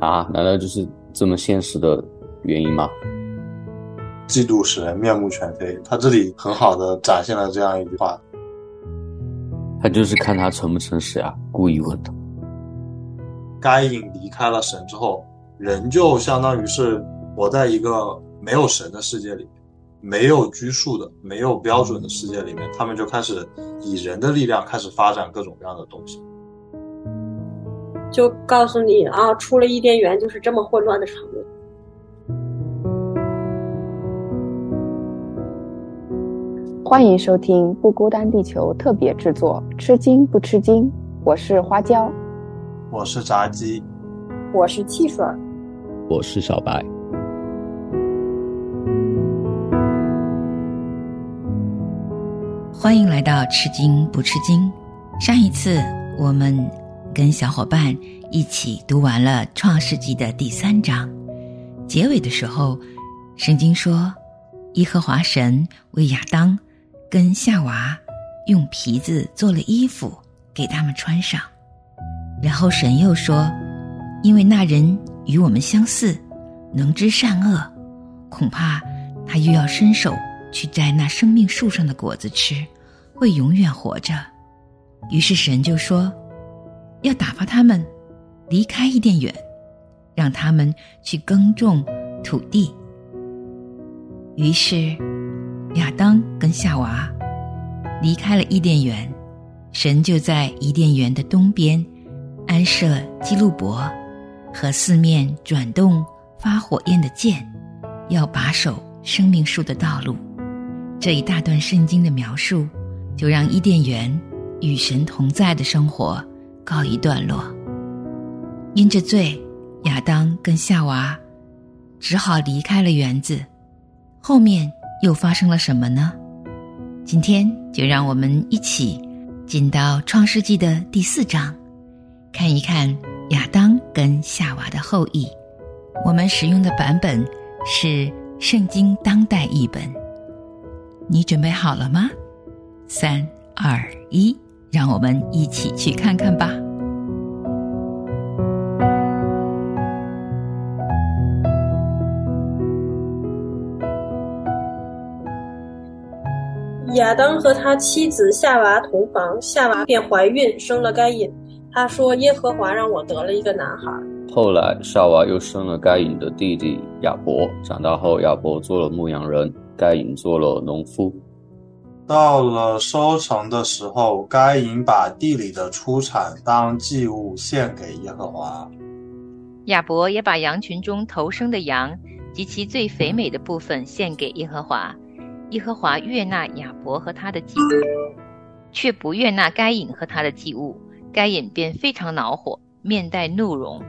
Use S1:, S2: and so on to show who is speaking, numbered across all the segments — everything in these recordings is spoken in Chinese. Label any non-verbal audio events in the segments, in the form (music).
S1: 啊？难道就是这么现实的原因吗？
S2: 嫉妒使人面目全非，他这里很好的展现了这样一句话。
S1: 他就是看他诚不诚实呀，故意问的。
S2: 该隐离开了神之后，人就相当于是活在一个没有神的世界里面，没有拘束的、没有标准的世界里面，他们就开始以人的力量开始发展各种各样的东西。
S3: 就告诉你啊，出了伊甸园就是这么混乱的场面。
S4: 欢迎收听《不孤单地球》特别制作，吃惊不吃惊？我是花椒，
S2: 我是炸鸡，
S3: 我是汽水，
S1: 我是小白。
S5: 欢迎来到《吃惊不吃惊》。上一次我们跟小伙伴一起读完了《创世纪》的第三章，结尾的时候，圣经说，耶和华神为亚当。跟夏娃用皮子做了衣服给他们穿上，然后神又说：“因为那人与我们相似，能知善恶，恐怕他又要伸手去摘那生命树上的果子吃，会永远活着。”于是神就说：“要打发他们离开伊甸园，让他们去耕种土地。”于是。亚当跟夏娃离开了伊甸园，神就在伊甸园的东边安设基路伯和四面转动发火焰的剑，要把守生命树的道路。这一大段圣经的描述，就让伊甸园与神同在的生活告一段落。因着罪，亚当跟夏娃只好离开了园子，后面。又发生了什么呢？今天就让我们一起进到《创世纪》的第四章，看一看亚当跟夏娃的后裔。我们使用的版本是《圣经》当代译本。你准备好了吗？三、二、一，让我们一起去看看吧。
S3: 亚当和他妻子夏娃同房，夏娃便怀孕，生了该隐。他说：“耶和华让我得了一个男孩。”
S1: 后来夏娃又生了该隐的弟弟亚伯。长大后，亚伯做了牧羊人，该隐做了农夫。
S2: 到了收成的时候，该隐把地里的出产当祭物献给耶和华。
S6: 亚伯也把羊群中头生的羊及其最肥美的部分献给耶和华。耶和华悦纳亚伯和他的祭物，却不悦纳该隐和他的祭物。该隐便非常恼火，面带怒容。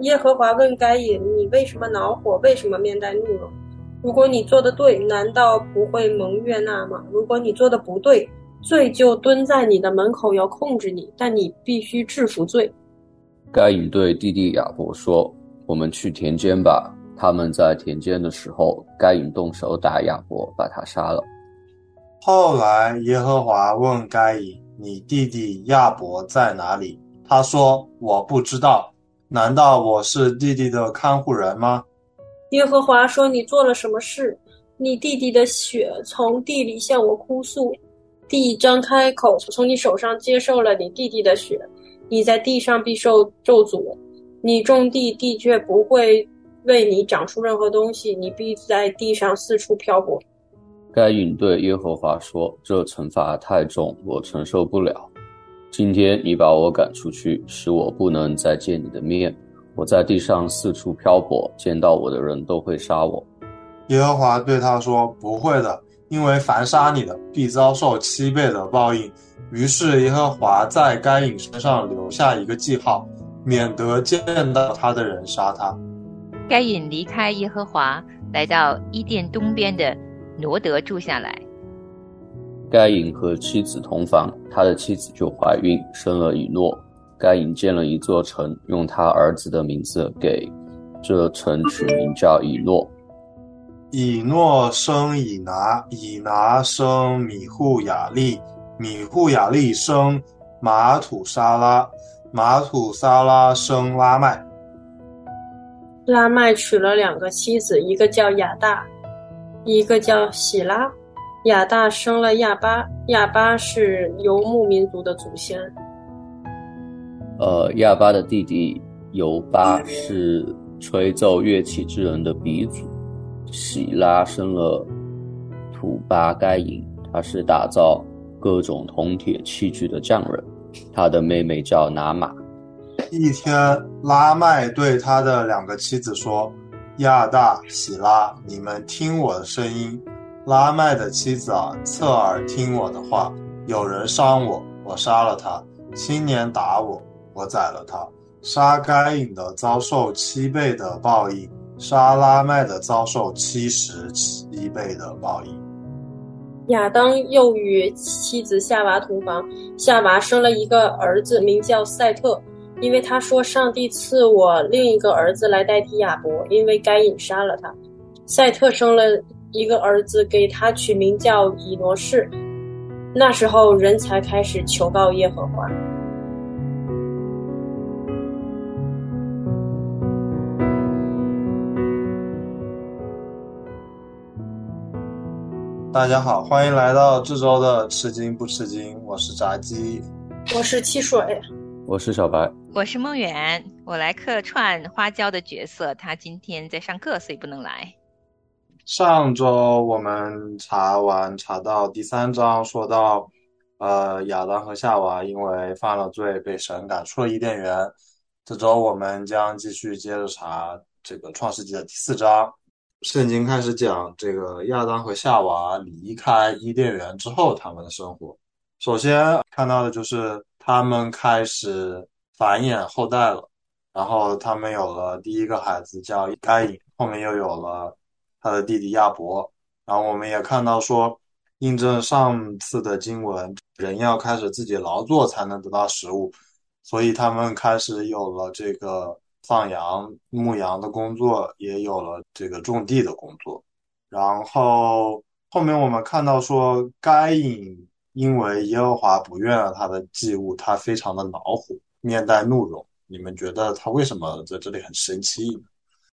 S3: 耶和华问该隐：“你为什么恼火？为什么面带怒容？如果你做的对，难道不会蒙悦纳吗？如果你做的不对，罪就蹲在你的门口要控制你，但你必须制服罪。”
S1: 该隐对弟弟亚伯说：“我们去田间吧。”他们在田间的时候，该隐动手打亚伯，把他杀了。
S2: 后来耶和华问该隐：“你弟弟亚伯在哪里？”他说：“我不知道。难道我是弟弟的看护人吗？”
S3: 耶和华说：“你做了什么事？你弟弟的血从地里向我哭诉，地张开口，从你手上接受了你弟弟的血。你在地上必受咒诅，你种地，地却不会。”为你长出任何东西，你必在地上四处漂泊。
S1: 该隐对耶和华说：“这惩罚太重，我承受不了。今天你把我赶出去，使我不能再见你的面。我在地上四处漂泊，见到我的人都会杀我。”
S2: 耶和华对他说：“不会的，因为凡杀你的，必遭受七倍的报应。”于是耶和华在该隐身上留下一个记号，免得见到他的人杀他。
S6: 该隐离开耶和华，来到伊甸东边的挪德住下来。
S1: 该隐和妻子同房，他的妻子就怀孕，生了以诺。该隐建了一座城，用他儿子的名字给这城取名叫以诺。
S2: 以诺生以拿，以拿生米户雅利，米户雅利生马土沙拉，马土沙拉生拉麦。
S3: 拉麦娶了两个妻子，一个叫亚大，一个叫喜拉。亚大生了亚巴，亚巴是游牧民族的祖先。
S1: 呃，亚巴的弟弟尤巴是吹奏乐器之人的鼻祖。喜拉生了土巴该隐，他是打造各种铜铁器具的匠人。他的妹妹叫拿玛。
S2: 一天，拉麦对他的两个妻子说：“亚大、喜拉，你们听我的声音。拉麦的妻子啊，侧耳听我的话。有人伤我，我杀了他；青年打我，我宰了他。杀该隐的遭受七倍的报应，杀拉麦的遭受七十七倍的报应。”
S3: 亚当又与妻子夏娃同房，夏娃生了一个儿子，名叫赛特，因为他说：“上帝赐我另一个儿子来代替亚伯，因为该隐杀了他。”赛特生了。一个儿子给他取名叫以挪士，那时候人才开始求告耶和华。
S2: 大家好，欢迎来到这周的吃惊不吃惊，我是炸鸡，
S3: 我是汽水，
S1: 我是小白，
S5: 我是梦远，我来客串花椒的角色，他今天在上课，所以不能来。
S2: 上周我们查完查到第三章，说到，呃，亚当和夏娃因为犯了罪被神赶出了伊甸园。这周我们将继续接着查这个创世纪的第四章。圣经开始讲这个亚当和夏娃离开伊甸园之后他们的生活。首先看到的就是他们开始繁衍后代了，然后他们有了第一个孩子叫该隐，后面又有了。他的弟弟亚伯，然后我们也看到说，印证上次的经文，人要开始自己劳作才能得到食物，所以他们开始有了这个放羊、牧羊的工作，也有了这个种地的工作。然后后面我们看到说，该隐因为耶和华不愿了他的祭物，他非常的恼火，面带怒容。你们觉得他为什么在这里很生气呢？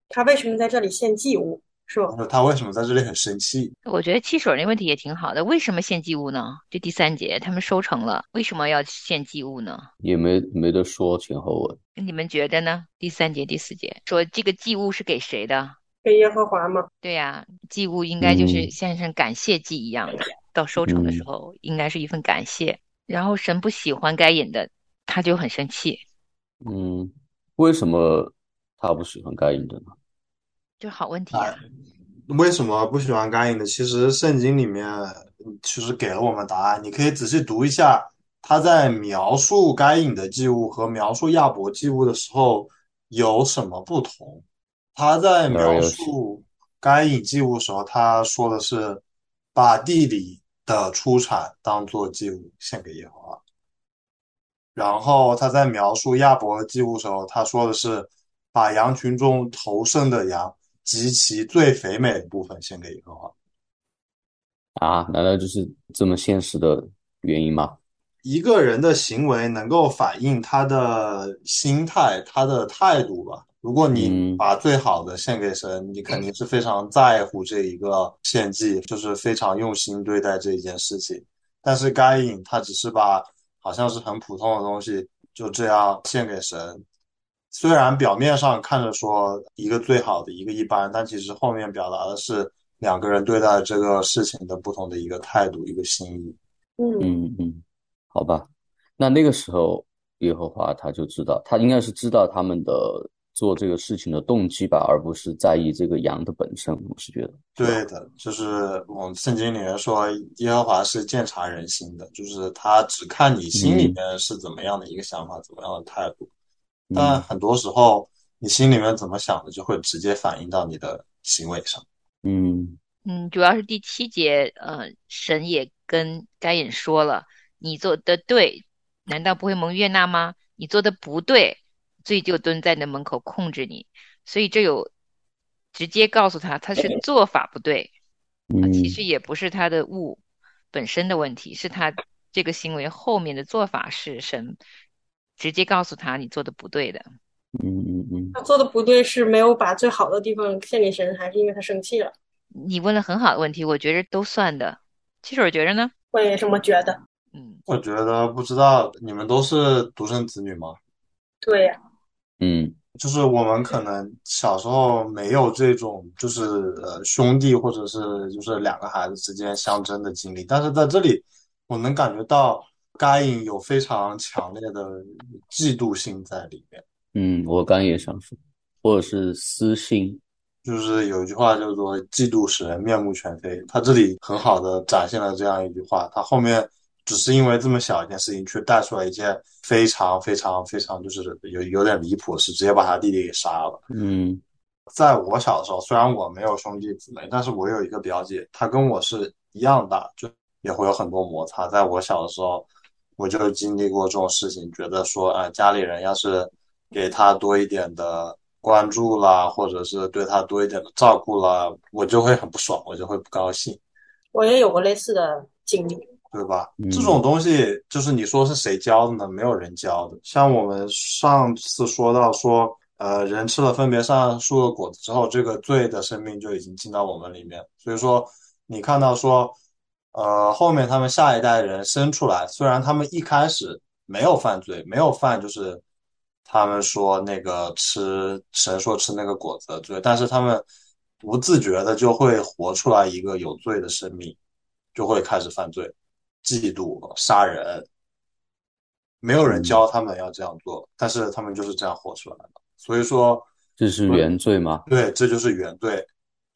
S3: 他为什么在这里献祭物？是吧？
S2: 他为什么在这里很生气？
S5: 我觉得汽水那问题也挺好的。为什么献祭物呢？就第三节，他们收成了，为什么要献祭物呢？
S1: 也没没得说前后文。
S5: 你们觉得呢？第三节、第四节说这个祭物是给谁的？
S3: 给耶和华吗？
S5: 对呀，祭物应该就是像像感谢祭一样的，到收成的时候应该是一份感谢。然后神不喜欢该隐的，他就很生气。
S1: 嗯，为什么他不喜欢该隐的呢？
S5: 就好问题啊！
S2: 为什么不喜欢该隐的？其实圣经里面其实给了我们答案，你可以仔细读一下。他在描述该隐的祭物和描述亚伯祭物的时候有什么不同？他在描述该隐祭物的时候，他说的是把地里的出产当做祭物献给耶和华。然后他在描述亚伯的祭物的时候，他说的是把羊群中头生的羊。及其最肥美的部分献给耶和华
S1: 啊？难道就是这么现实的原因吗？
S2: 一个人的行为能够反映他的心态、他的态度吧。如果你把最好的献给神，你肯定是非常在乎这一个献祭，就是非常用心对待这一件事情。但是该隐他只是把好像是很普通的东西就这样献给神。虽然表面上看着说一个最好的，一个一般，但其实后面表达的是两个人对待这个事情的不同的一个态度，一个心意。
S3: 嗯
S1: 嗯嗯，好吧。那那个时候耶和华他就知道，他应该是知道他们的做这个事情的动机吧，而不是在意这个羊的本身。我是觉得，
S2: 对的，就是我们圣经里面说耶和华是鉴察人心的，就是他只看你心里面是怎么样的一个想法，怎么样的态度。但很多时候，你心里面怎么想的，就会直接反映到你的行为上。
S1: 嗯
S5: 嗯，主要是第七节，呃，神也跟该隐说了，你做的对，难道不会蒙悦纳吗？你做的不对，罪就蹲在那门口控制你。所以这有直接告诉他，他是做法不对，
S1: 嗯，
S5: 其实也不是他的物本身的问题，是他这个行为后面的做法是神。直接告诉他你做的不对的。
S1: 嗯嗯嗯，
S3: 他做的不对是没有把最好的地方献给神，还是因为他生气了？
S5: 你问了很好的问题，我觉着都算的。其实我觉着呢？
S3: 我也这么觉得。
S5: 嗯，
S2: 我觉得不知道你们都是独生子女吗？
S3: 对呀、
S1: 嗯
S2: 就是我们可能小时候没有这种，就是呃兄弟或者是就是两个孩子之间相争的经历，但是在这里我能感觉到该隐有非常强烈的嫉妒心在里面。
S1: 嗯，我刚也想说，或者是私心。
S2: 就是有一句话叫做“嫉妒使人面目全非”，他这里很好的展现了这样一句话。他后面只是因为这么小一件事情，却带出来一件非常非常非常就是有有点离谱的事，直接把他弟弟给杀了。
S1: 嗯
S2: 在我小的时候，虽然我没有兄弟姊妹，但是我有一个表姐，她跟我是一样大，就也会有很多摩擦。在我小的时候，我就经历过这种事情，觉得说，啊，家里人要是给他多一点的关注啦，或者是对他多一点的照顾啦，我就会很不爽，我就会不高兴。
S3: 我也有过类似的经历。
S2: 对吧？
S1: 嗯
S2: 这种东西就是你说是谁教的呢？没有人教的。像我们上次说到说，呃，人吃了分别善恶树的果子之后，这个罪的生命就已经进到我们里面。所以说，你看到说，呃，后面他们下一代人生出来，虽然他们一开始没有犯罪，没有犯就是他们说那个吃神说吃那个果子的罪，但是他们不自觉的就会活出来一个有罪的生命，就会开始犯罪。嫉妒、杀人，没有人教他们要这样做，但是他们就是这样活出来的。所以说，
S1: 这是原罪吗？
S2: 对，这就是原罪。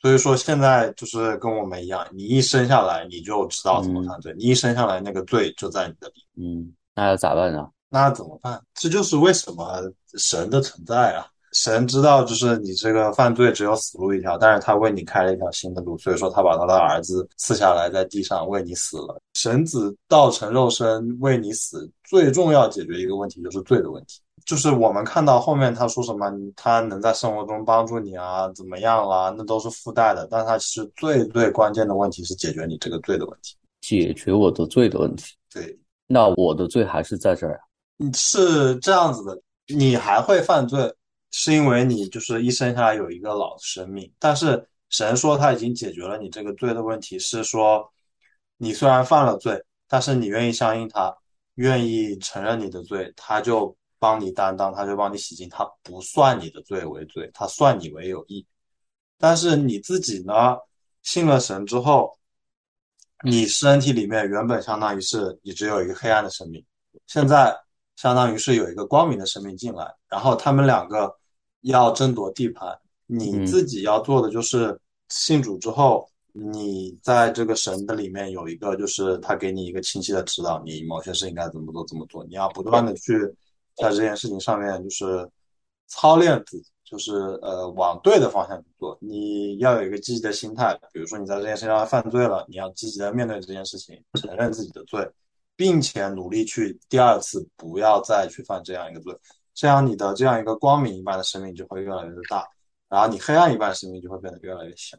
S2: 所以说，现在就是跟我们一样，你一生下来你就知道怎么犯罪，你一生下来那个罪就在你的里。
S1: 嗯，那要咋办呢？
S2: 那怎么办？这就是为什么神的存在啊！神知道，就是你这个犯罪只有死路一条，但是他为你开了一条新的路，所以说他把他的儿子赐下来在地上为你死了。神子道成肉身为你死，最重要解决一个问题就是罪的问题。就是我们看到后面他说什么，他能在生活中帮助你啊，怎么样啦，那都是附带的，但他其实最最关键的问题是解决你这个罪的问题。
S1: 解决我的罪的问题。
S2: 对，
S1: 那我的罪还是在这儿啊。
S2: 你是这样子的，你还会犯罪，是因为你就是一生下来有一个老的生命，但是神说他已经解决了你这个罪的问题，是说你虽然犯了罪，但是你愿意相信他，愿意承认你的罪，他就帮你担当，他就帮你洗净，他不算你的罪为罪，他算你为有益。但是你自己呢，信了神之后，你身体里面原本相当于是你只有一个黑暗的生命，现在相当于是有一个光明的生命进来，然后他们两个要争夺地盘。你自己要做的就是信主之后，你在这个神的里面有一个，就是他给你一个清晰的指导，你某些事应该怎么做怎么做。你要不断的去在这件事情上面就是操练自己，就是呃往对的方向去做。你要有一个积极的心态，比如说你在这件事情上犯罪了，你要积极的面对这件事情，承认自己的罪。并且努力去第二次不要再去犯这样一个罪，这样你的这样一个光明一般的生命就会越来越大，然后你黑暗一般的生命就会变得越来越小。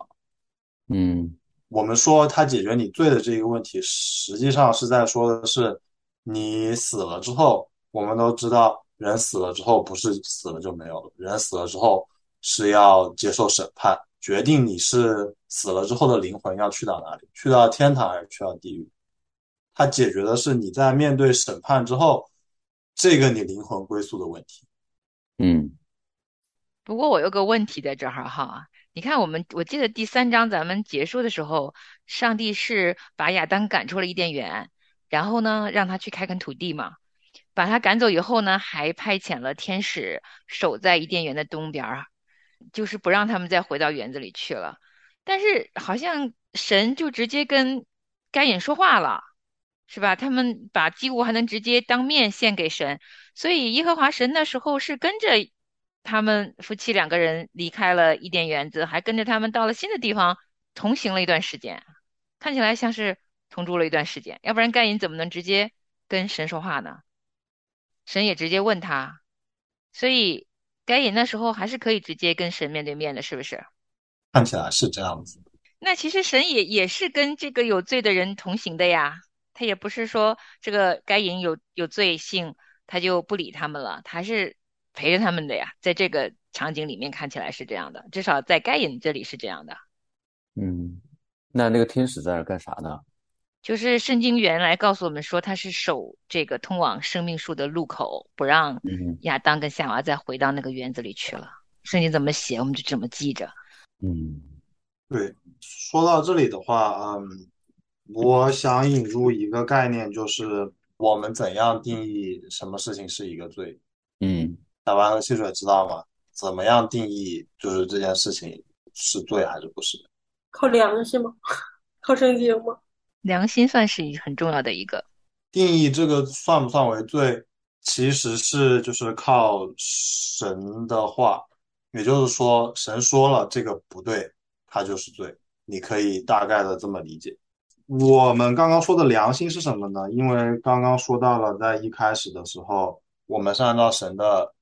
S1: 嗯
S2: 我们说他解决你罪的这个问题，实际上是在说的是，你死了之后，我们都知道，人死了之后不是死了就没有了，人死了之后是要接受审判，决定你是死了之后的灵魂要去到哪里，去到天堂还是去到地狱。它解决的是你在面对审判之后，这个你灵魂归宿的问题。
S1: 嗯
S5: 不过我有个问题在这儿哈，你看我们，我记得第三章咱们结束的时候，上帝是把亚当赶出了伊甸园，然后呢让他去开垦土地嘛，把他赶走以后呢，还派遣了天使守在伊甸园的东边儿，就是不让他们再回到园子里去了。但是好像神就直接跟该隐说话了，是吧？他们把祭物还能直接当面献给神，所以耶和华神那时候是跟着他们夫妻两个人离开了伊甸园子，还跟着他们到了新的地方同行了一段时间，看起来像是同住了一段时间，要不然该隐怎么能直接跟神说话呢？神也直接问他，所以该隐那时候还是可以直接跟神面对面的，是不是？
S2: 看起来是这样子。
S5: 那其实神也也是跟这个有罪的人同行的呀，他也不是说这个该隐有有罪性，他就不理他们了，他还是陪着他们的呀，在这个场景里面看起来是这样的，至少在该隐这里是这样的。
S1: 嗯，那那个天使在那干啥呢？
S5: 就是圣经原来告诉我们说他是守这个通往生命树的路口，不让
S1: 嗯
S5: 亚当跟夏娃再回到那个园子里去了。圣经怎么写，我们就怎么记着。
S1: 嗯
S2: 对，说到这里的话，嗯，我想引入一个概念，就是我们怎样定义什么事情是一个罪？
S1: 嗯
S2: 小白和汽水知道吗？怎么样定义就是这件事情是罪还是不是？
S3: 靠良心吗？靠圣经吗？
S5: 良心算是一很重要的一个。
S2: 定义这个算不算为罪，其实是就是靠神的话，也就是说，神说了这个不对，它就是罪。你可以大概的这么理解。我们刚刚说的良心是什么呢？因为刚刚说到了，在一开始的时候，我们是按照神的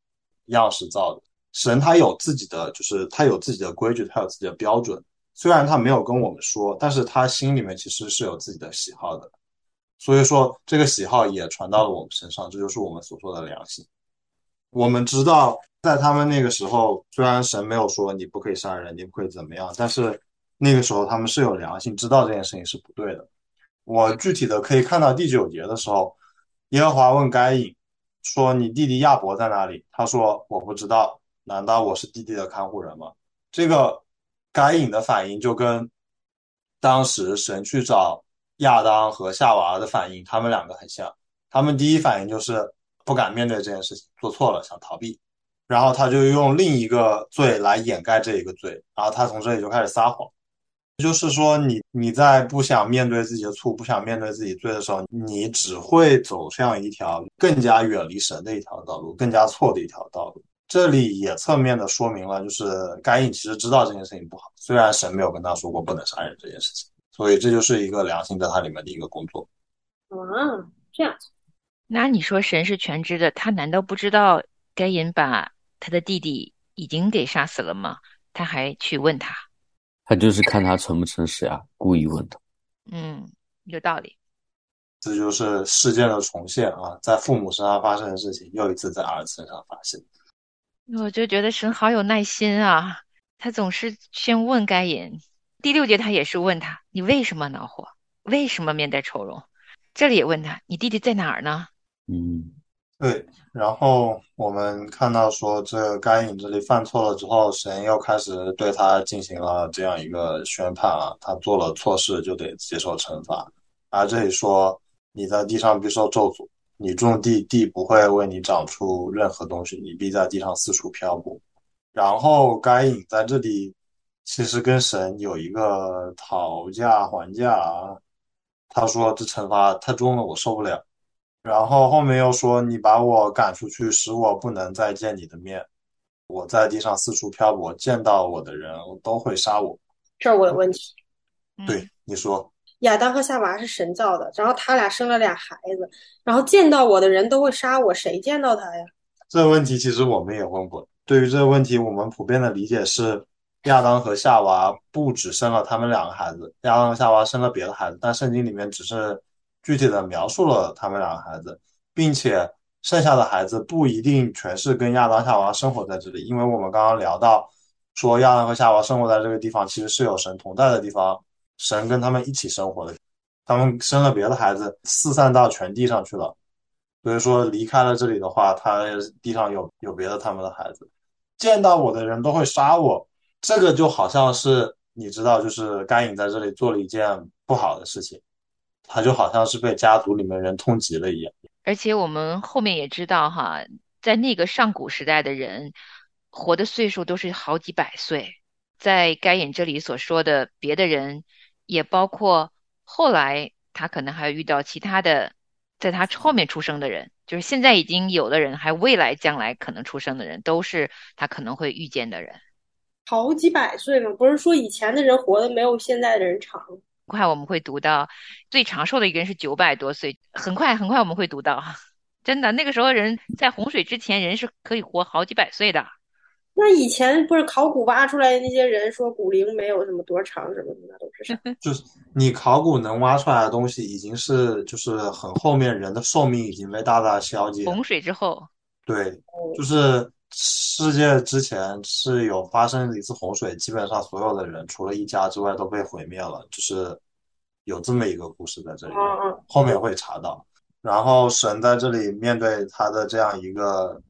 S2: 样式造的。神他有自己的，就是他有自己的规矩，他有自己的标准。虽然他没有跟我们说，但是他心里面其实是有自己的喜好的。所以说，这个喜好也传到了我们身上，这就是我们所说的良心。我们知道，在他们那个时候，虽然神没有说你不可以杀人，你不可以怎么样，但是那个时候他们是有良心，知道这件事情是不对的。我具体的可以看到第九节的时候，耶和华问该隐说：“你弟弟亚伯在哪里？”他说：“我不知道。难道我是弟弟的看护人吗？”这个该隐的反应就跟当时神去找亚当和夏娃的反应，他们两个很像。他们第一反应就是不敢面对这件事情，做错了想逃避，然后他就用另一个罪来掩盖这一个罪，然后他从这里就开始撒谎。就是说你，你在不想面对自己的错，不想面对自己罪的时候，你只会走向一条更加远离神的一条道路，更加错的一条道路。这里也侧面的说明了，就是该隐其实知道这件事情不好，虽然神没有跟他说过不能杀人这件事情，所以这就是一个良心在他里面的一个工作。
S3: 啊，这样子，
S5: 那你说神是全知的，他难道不知道该隐把他的弟弟已经给杀死了吗？他还去问他，
S1: 他就是看他诚不诚实呀，故意问他。
S5: 嗯，有道理。
S2: 这就是事件的重现啊，在父母身上发生的事情，又一次在儿子身上发生。
S5: 我就觉得神好有耐心啊，他总是先问该隐。第六节他也是问他，你为什么恼火？为什么面带愁容？这里也问他，你弟弟在哪儿呢？
S1: 嗯
S2: 对，然后我们看到说，这该隐这里犯错了之后，神又开始对他进行了这样一个宣判啊，他做了错事就得接受惩罚。而这里说，你在地上必受咒诅，你种地，地不会为你长出任何东西，你必在地上四处漂泊。然后该隐在这里其实跟神有一个讨价还价啊，他说这惩罚太重了，我受不了。然后后面又说你把我赶出去，使我不能再见你的面。我在地上四处漂泊，见到我的人都会杀我。
S3: 这儿我有问题。
S5: 嗯
S2: 对，你说，
S3: 亚当和夏娃是神造的，然后他俩生了俩孩子，然后见到我的人都会杀我，谁见到他呀？
S2: 这个问题其实我们也问过。对于这个问题，我们普遍的理解是，亚当和夏娃不只生了他们两个孩子，亚当和夏娃生了别的孩子，但圣经里面只是具体的描述了他们两个孩子，并且剩下的孩子不一定全是跟亚当、夏娃生活在这里，因为我们刚刚聊到说亚当和夏娃生活在这个地方，其实是有神同在的地方，神跟他们一起生活的，他们生了别的孩子，四散到全地上去了。所以说离开了这里的话，他地上有有别的他们的孩子，见到我的人都会杀我。这个就好像是你知道，就是该隐在这里做了一件不好的事情，他就好像是被家族里面人通缉了一样。
S5: 而且我们后面也知道哈，在那个上古时代的人，活的岁数都是好几百岁。在该隐这里所说的别的人，也包括后来他可能还遇到其他的，在他后面出生的人，就是现在已经有的人，还未来将来可能出生的人，都是他可能会遇见的人。
S3: 好几百岁嘛，不是说以前的人活的没有现在的人长。
S5: 很快我们会读到最长寿的一个人是九百多岁，很快很快我们会读到，(laughs) 真的那个时候人在洪水之前人是可以活好几百岁的。
S3: 那以前不是考古挖出来的那些人说骨龄没有什么多长什么的，那都是啥？(laughs)
S2: 就是你考古能挖出来的东西，已经是就是很后面人的寿命已经被大大消解。
S5: 洪水之后，
S2: 对，就是世界之前是有发生一次洪水，基本上所有的人除了一家之外都被毁灭了，就是有这么一个故事在这里，后面会查到。然后神在这里面对他的这样一个，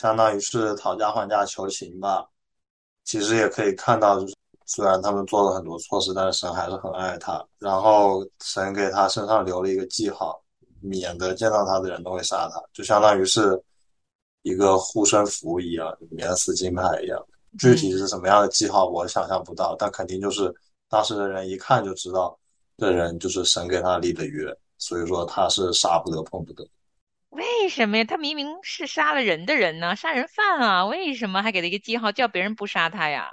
S2: 相当于是讨价还价求情吧。其实也可以看到，就是虽然他们做了很多错事，但是神还是很爱他。然后神给他身上留了一个记号，免得见到他的人都会杀他，就相当于是。一个护身符一样，免死金牌一样，具体是什么样的记号，我想象不到，但肯定就是当时的人一看就知道，这人就是神给他立的约，所以说他是杀不得碰不得。
S5: 为什么呀？他明明是杀了人的人呢，杀人犯啊，为什么还给他一个记号，叫别人不杀他呀？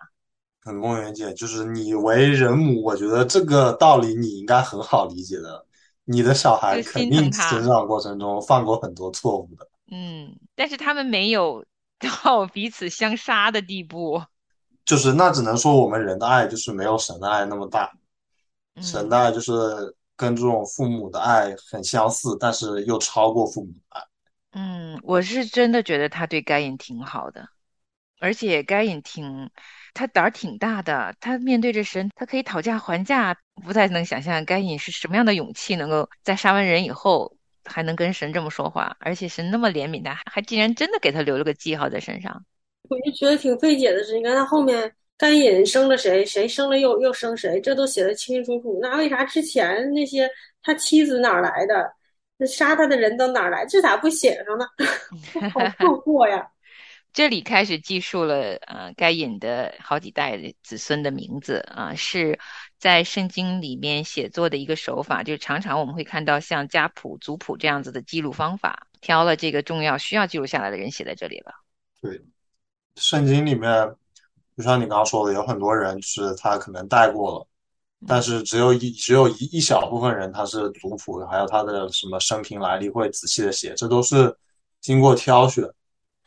S2: 很梦圆姐，就是你为人母，我觉得这个道理你应该很好理解的。你的小孩肯定成长过程中犯过很多错误的。
S5: 嗯，但是他们没有 (laughs) 到彼此相杀的地步，
S2: 就是那只能说我们人的爱就是没有神的爱那么大，神的爱就是跟这种父母的爱很相似，但是又超过父母的爱。
S5: 嗯，我是真的觉得他对该隐挺好的，而且该隐挺他胆儿挺大的，他面对着神，他可以讨价还价，不太能想象该隐是什么样的勇气，能够在杀完人以后。还能跟神这么说话，而且神那么怜悯他，还竟然真的给他留了个记号在身上。
S3: 我就觉得挺费解的是，你看他后面甘隐生了谁，谁生了又又生谁，这都写的清清楚楚。那为啥之前那些他妻子哪来的，那杀他的人都哪来？这咋不写上呢？(laughs) 好困惑呀！(laughs)
S5: 这里开始记述了呃该隐的好几代子孙的名字啊是。在圣经里面写作的一个手法，就是常常我们会看到像家谱、族谱这样子的记录方法，挑了这个重要需要记录下来的人写在这里了。
S2: 对，圣经里面，就像你刚刚说的，有很多人是他可能带过了，但是只有一只有一一小部分人他是族谱，还有他的什么生平来历会仔细的写，这都是经过挑选，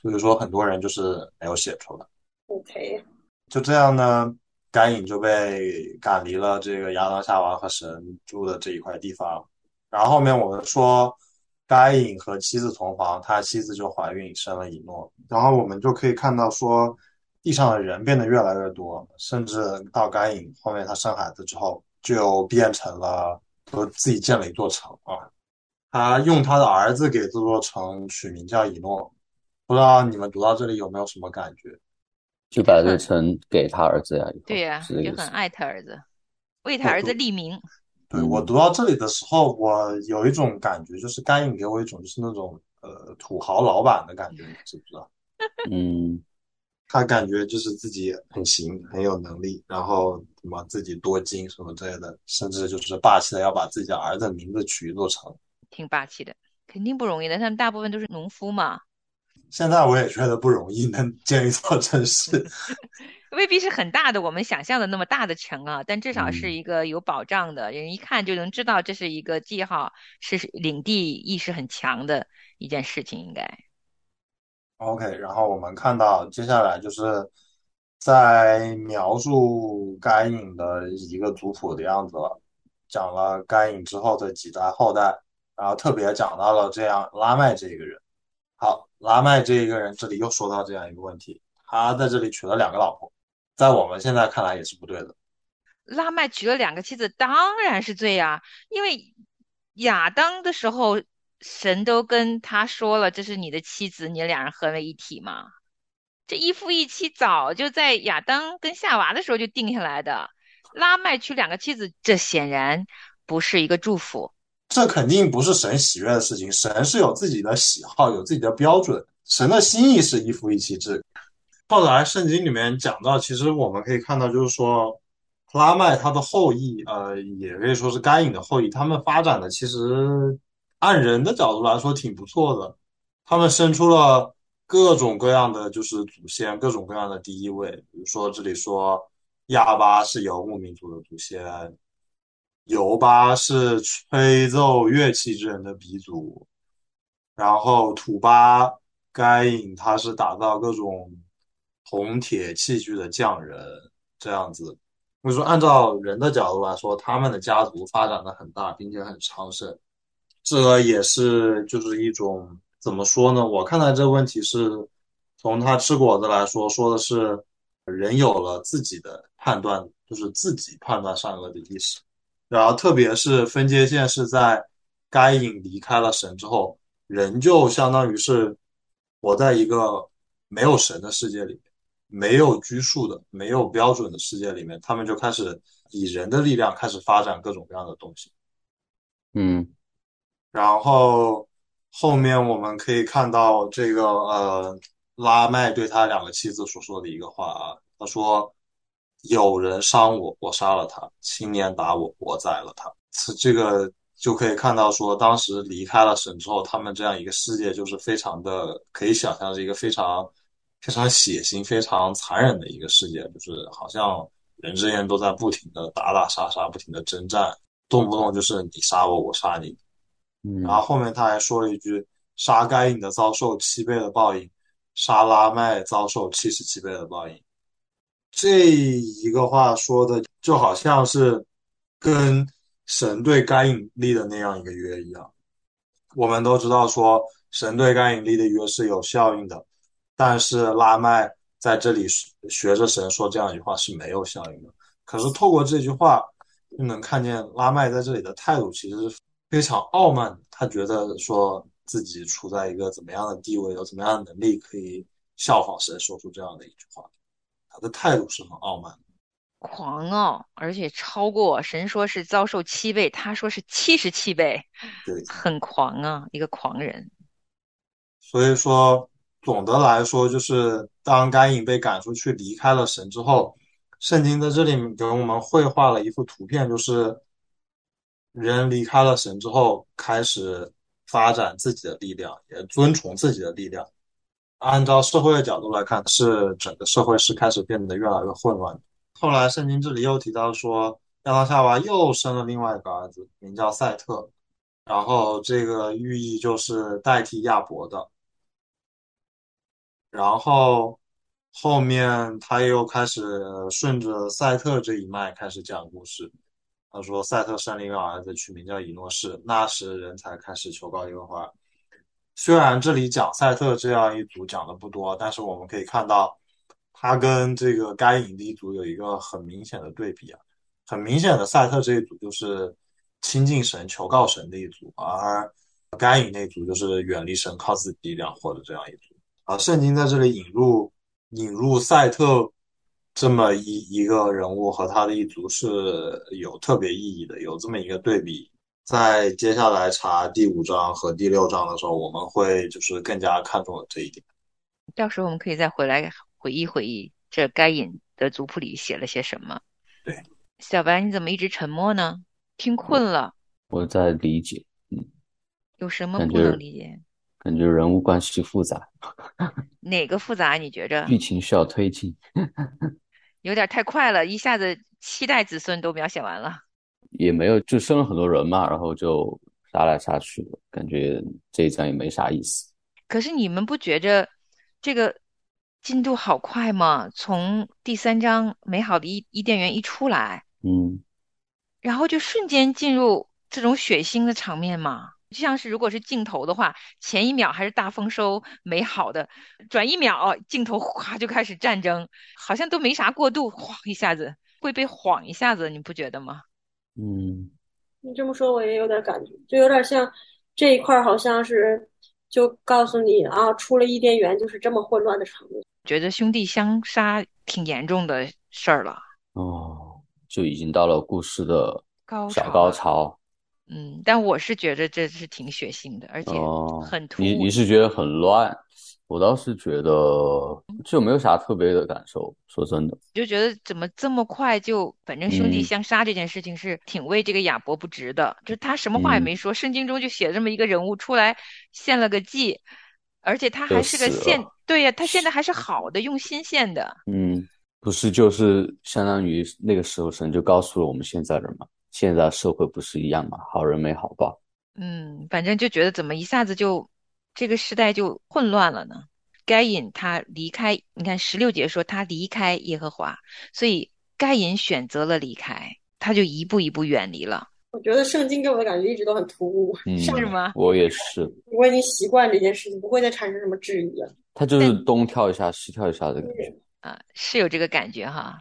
S2: 所以说很多人就是没有写出来。
S3: OK，
S2: 就这样呢。该隐就被赶离了这个亚当夏娃和神住的这一块地方，然后后面我们说该隐和妻子同房，他妻子就怀孕生了以诺，然后我们就可以看到说地上的人变得越来越多，甚至到该隐后面他生孩子之后，就变成了都自己建了一座城啊，他用他的儿子给这座城取名叫以诺，不知道你们读到这里有没有什么感觉？
S1: 就把这城给他儿子呀，
S5: 对呀，也很爱他儿子，为他儿子立名。
S2: 对我读到这里的时候，我有一种感觉，就是甘颖给我一种就是那种呃土豪老板的感觉，你知不知道？
S1: 嗯，
S2: 他感觉就是自己很行，很有能力，然后什么自己多金什么之类的，甚至就是霸气的要把自己的儿子名字取一座城，
S5: 挺霸气的，肯定不容易的。他们大部分都是农夫嘛。
S2: 现在我也觉得不容易能建一座城市，(laughs)
S5: 未必是很大的，我们想象的那么大的城啊，但至少是一个有保障的，人一看就能知道这是一个记号，是领地意识很强的一件事情，应该。
S2: OK，然后我们看到接下来就是在描述该隐的一个族谱的样子了，讲了该隐之后的几代后代，然后特别讲到了这样拉麦这一个人。好，拉麦这一个人，这里又说到这样一个问题，他在这里娶了两个老婆，在我们现在看来也是不对的。
S5: 拉麦娶了两个妻子，当然是罪呀，因为亚当的时候，神都跟他说了，这是你的妻子，你俩人合为一体嘛。这一夫一妻早就在亚当跟夏娃的时候就定下来的。拉麦娶两个妻子，这显然不是一个祝福。
S2: 这肯定不是神喜悦的事情，神是有自己的喜好，有自己的标准。神的心意是一夫一妻制。后来圣经里面讲到，其实我们可以看到，就是说拉麦他的后裔，呃，也可以说是该隐的后裔，他们发展的其实按人的角度来说挺不错的。他们生出了各种各样的就是祖先，各种各样的第一位。比如说这里说亚巴是游牧民族的祖先。尤巴是吹奏乐器之人的鼻祖，然后土巴该隐他是打造各种铜铁器具的匠人，这样子。我说，按照人的角度来说，他们的家族发展的很大，并且很昌盛，这也是就是一种怎么说呢？我看待这个问题是，从他吃果子来说，说的是人有了自己的判断，就是自己判断善恶的意识。然后特别是分界线是在该隐离开了神之后，人就相当于是活在一个没有神的世界里面，没有拘束的、没有标准的世界里面，他们就开始以人的力量开始发展各种各样的东西。
S1: 嗯
S2: 然后后面我们可以看到这个呃，拉麦对他两个妻子所说的一个话啊，他说：“有人伤我，我杀了他；青年打我，我宰了他。”这个就可以看到说，当时离开了神之后，他们这样一个世界就是非常的可以想象是一个非常非常血腥、非常残忍的一个世界，就是好像人之间都在不停的打打杀杀，不停的征战，动不动就是你杀我，我杀你。然后后面他还说了一句：“杀该隐的遭受七倍的报应，杀拉麦遭受七十七倍的报应。”这一个话说的就好像是跟神对该隐立的那样一个约一样。我们都知道说神对该隐立的约是有效应的，但是拉麦在这里学着神说这样一句话是没有效应的。可是透过这句话，就能看见拉麦在这里的态度其实是非常傲慢的。他觉得说自己处在一个怎么样的地位，有怎么样的能力，可以效仿神说出这样的一句话。他的态度是很傲慢的。
S5: 狂傲，而且超过神说是遭受七倍，他说是七十七倍，
S2: 对，(laughs)
S5: 很狂啊，一个狂人。
S2: 所以说，总的来说，就是当该隐被赶出去离开了神之后，圣经在这里给我们绘画了一幅图片，就是人离开了神之后，开始发展自己的力量，也遵从自己的力量。按照社会的角度来看，是整个社会是开始变得越来越混乱。后来圣经这里又提到说，亚当夏娃又生了另外一个儿子，名叫赛特，然后这个寓意就是代替亚伯的。然后后面他又开始顺着赛特这一脉开始讲故事。他说赛特生了一个儿子，取名叫以诺士。那时人才开始求告耶和华。虽然这里讲赛特这样一组讲的不多，但是我们可以看到，他跟这个该隐的一组有一个很明显的对比啊。很明显的，赛特这一组就是亲近神、求告神的一组，而该隐那组就是远离神、靠自己力量获得这样一组。啊，圣经在这里引入引入赛特这么一一个人物和他的一族是有特别意义的，有这么一个对比。在接下来查第五章和第六章的时候，我们会就是更加看重这一点。
S5: 到时候我们可以再回来回忆回忆这该隐的族谱里写了些什么。
S2: 对，
S5: 小白你怎么一直沉默呢？听困了？
S1: 我在理解，嗯，
S5: 有什么不能理解？
S1: 感觉人物关系复杂，
S5: 哪个复杂？你觉着
S1: 剧情需要推进。
S5: 有点太快了，一下子七代子孙都描写完了。
S1: 也没有，就生了很多人嘛，然后就杀来杀去的，感觉这一章也没啥意思。
S5: 可是你们不觉着这个进度好快吗？从第三章美好的伊伊甸园一出来，
S1: 嗯
S5: 然后就瞬间进入这种血腥的场面嘛，就像是如果是镜头的话，前一秒还是大丰收美好的，转一秒镜头哗就开始战争，好像都没啥过渡，晃一下子会被晃一下子，你不觉得吗？
S1: 嗯，
S3: 你这么说，我也有点感觉，就有点像这一块儿，好像是就告诉你啊，出了伊甸园就是这么混乱的场面。
S5: 觉得兄弟相杀挺严重的事儿了，
S1: 哦，就已经到了故事的
S5: 高
S1: 小高
S5: 潮。嗯，但我是觉得这是挺血腥的，而且
S1: 哦，
S5: 很突兀。
S1: 你你是觉得很乱，我倒是觉得就没有啥特别的感受。说真的，
S5: 就觉得怎么这么快就，反正兄弟
S1: 嗯
S5: 相杀这件事情是挺为这个亚伯不值的，就是他什么话也
S1: 嗯
S5: 没说，圣经中就写这么一个人物出来献了个祭，而且他还
S1: 是
S5: 个献，对呀，他现在还是好的，用心献的。
S1: 嗯，不是就是相当于那个时候神就告诉了我们现在人嘛，现在社会不是一样嘛，好人没好报。
S5: 嗯，反正就觉得怎么一下子就这个时代就混乱了呢？该隐他离开，你看十六节说他离开耶和华，所以该隐选择了离开，他就一步一步远离了。
S3: 我觉得圣经给我的感觉一直都很突兀，
S1: 嗯，
S5: 是吗
S1: 我也是，
S3: 我已经习惯这件事情，不会再产生什么质疑了。
S1: 他就是东跳一下西跳一下的感觉。
S5: 啊，是有这个感觉哈。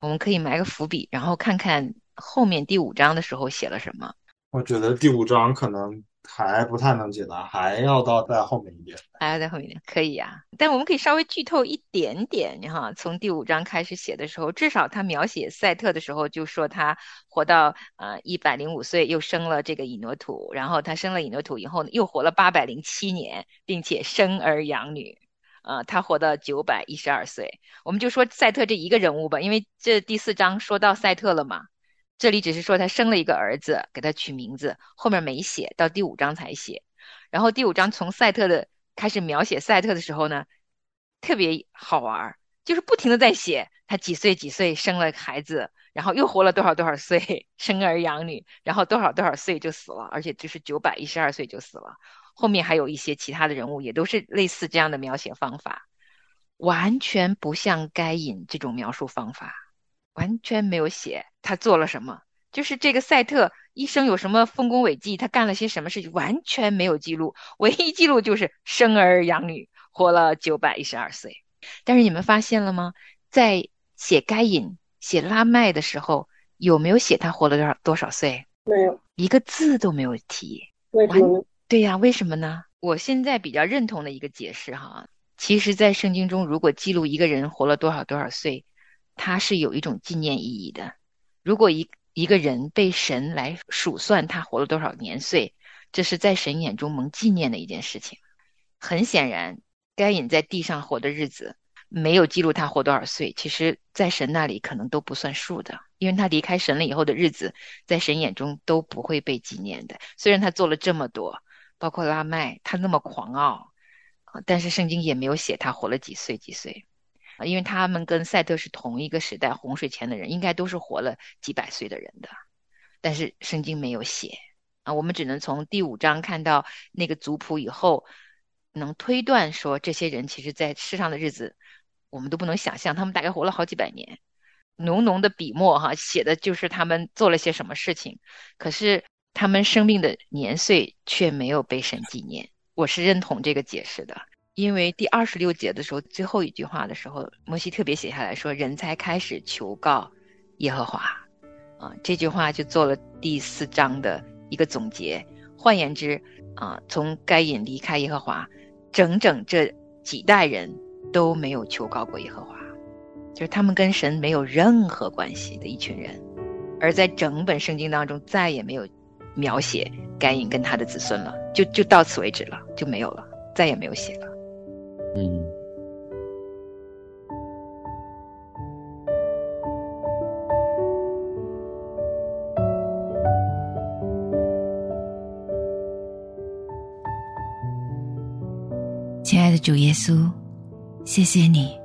S5: 我们可以埋个伏笔，然后看看后面第五章的时候写了什么。
S2: 我觉得第五章可能还不太能解答，还要到在后面一点。
S5: 还要在后面一点，可以呀、但我们可以稍微剧透一点点哈。从第五章开始写的时候，至少他描写赛特的时候就说他活到呃一百零五岁，又生了这个以诺土，然后他生了以诺土以后呢，又活了八百零七年，并且生儿养女。呃，他活到九百一十二岁，我们就说赛特这一个人物吧，因为这第四章说到赛特了嘛，这里只是说他生了一个儿子，给他取名字，后面没写，到第五章才写。然后第五章从赛特的开始描写赛特的时候呢，特别好玩儿，就是不停的在写他几岁几岁生了孩子，然后又活了多少多少岁，(laughs) 生儿养女，然后多少多少岁就死了，而且就是九百一十二岁就死了。后面还有一些其他的人物，也都是类似这样的描写方法，完全不像该隐这种描述方法，完全没有写他做了什么，就是这个赛特一生有什么丰功伟绩，他干了些什么事情，完全没有记录，唯一记录就是生儿养女，活了九百一十二岁。但是你们发现了吗？在写该隐、写拉麦的时候，有没有写他活了多少多少岁？
S3: 没有，
S5: 一个字都没有提。
S3: 为什么？
S5: 对呀，为什么呢？我现在比较认同的一个解释哈，其实，在圣经中，如果记录一个人活了多少多少岁，它是有一种纪念意义的。如果一一个人被神来数算他活了多少年岁，这是在神眼中蒙纪念的一件事情。很显然，该隐在地上活的日子没有记录他活多少岁，其实，在神那里可能都不算数的，因为他离开神了以后的日子，在神眼中都不会被纪念的。虽然他做了这么多。包括拉麦，他那么狂傲，但是圣经也没有写他活了几岁几岁，啊因为他们跟赛特是同一个时代洪水前的人，应该都是活了几百岁的人的，但是圣经没有写啊，我们只能从第五章看到那个族谱以后，能推断说这些人其实在世上的日子，我们都不能想象，他们大概活了好几百年，浓浓的笔墨哈，写的就是他们做了些什么事情，可是。他们生命的年岁却没有被神纪念，我是认同这个解释的。因为第二十六节的时候，最后一句话的时候，摩西特别写下来说：“人才开始求告耶和华。”啊，这句话就做了第四章的一个总结。换言之，啊，从该隐离开耶和华，整整这几代人都没有求告过耶和华，就是他们跟神没有任何关系的一群人。而在整本圣经当中，再也没有。描写该隐跟他的子孙了，就就到此为止了，就没有了，再也没有写了。
S1: 嗯，
S7: 亲爱的主耶稣，谢谢你，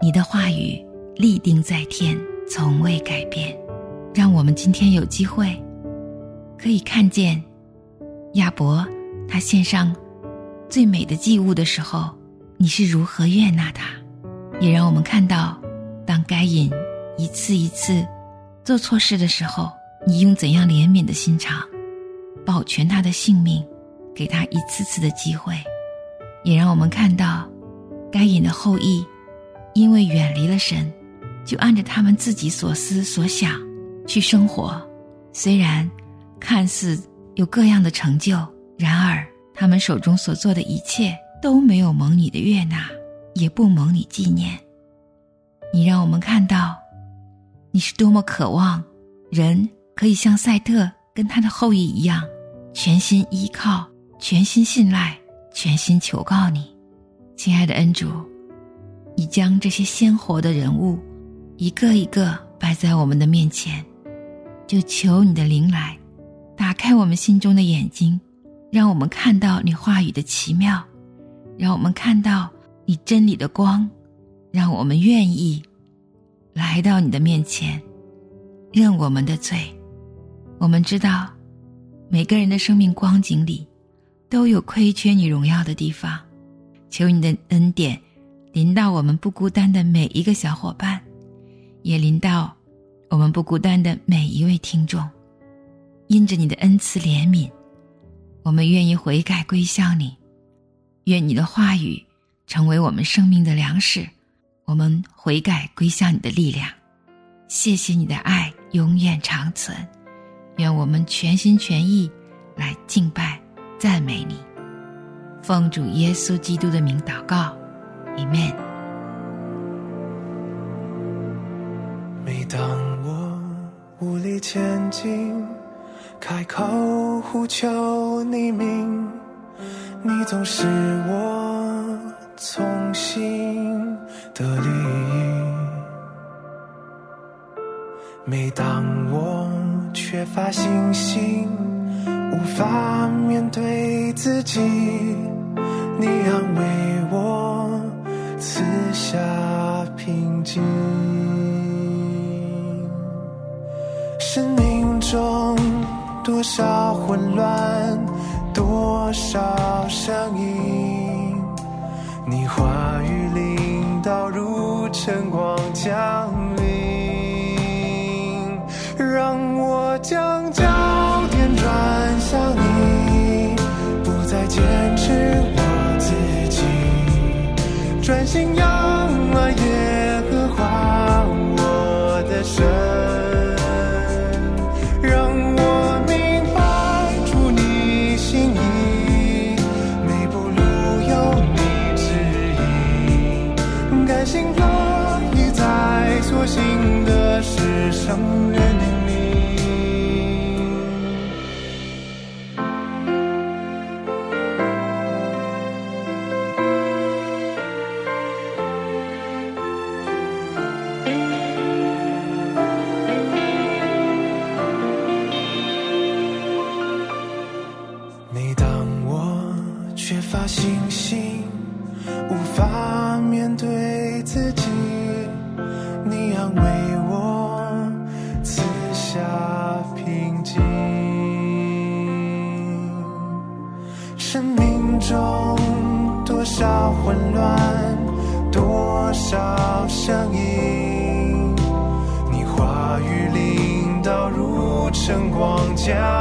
S7: 你的话语立定在天，从未改变，让我们今天有机会。可以看见亚伯他献上最美的祭物的时候，你是如何悦纳他；也让我们看到，当该隐一次一次做错事的时候，你用怎样怜悯的心肠保全他的性命，给他一次次的机会；也让我们看到，该隐的后裔因为远离了神，就按着他们自己所思所想去生活，虽然。看似有各样的成就，然而他们手中所做的一切都没有蒙你的悦纳，也不蒙你纪念。你让我们看到，你是多么渴望人可以像赛特跟他的后裔一样，全心依靠、全心信赖、全心求告你，亲爱的恩主。你将这些鲜活的人物一个一个摆在我们的面前，就求你的灵来。打开我们心中的眼睛，让我们看到你话语的奇妙，让我们看到你真理的光，让我们愿意来到你的面前，认我们的罪。我们知道，每个人的生命光景里都有亏缺你荣耀的地方，求你的恩典临到我们不孤单的每一个小伙伴，也临到我们不孤单的每一位听众。因着你的恩慈怜悯，我们愿意悔改归向你。愿你的话语成为我们生命的粮食。我们悔改归向你的力量，谢谢你的爱永远长存。愿我们全心全意来敬拜、赞美你。奉主耶稣基督的名祷告，Amen。
S8: 每当我无力前进，开口呼求你名，你总是我从心的力。每当我缺乏信心，无法面对自己，你安慰我，赐下平静。生命中多少混乱，多少声音，你话语领导如晨光降临，让我将焦点转向你，不再坚持我自己，专心仰事光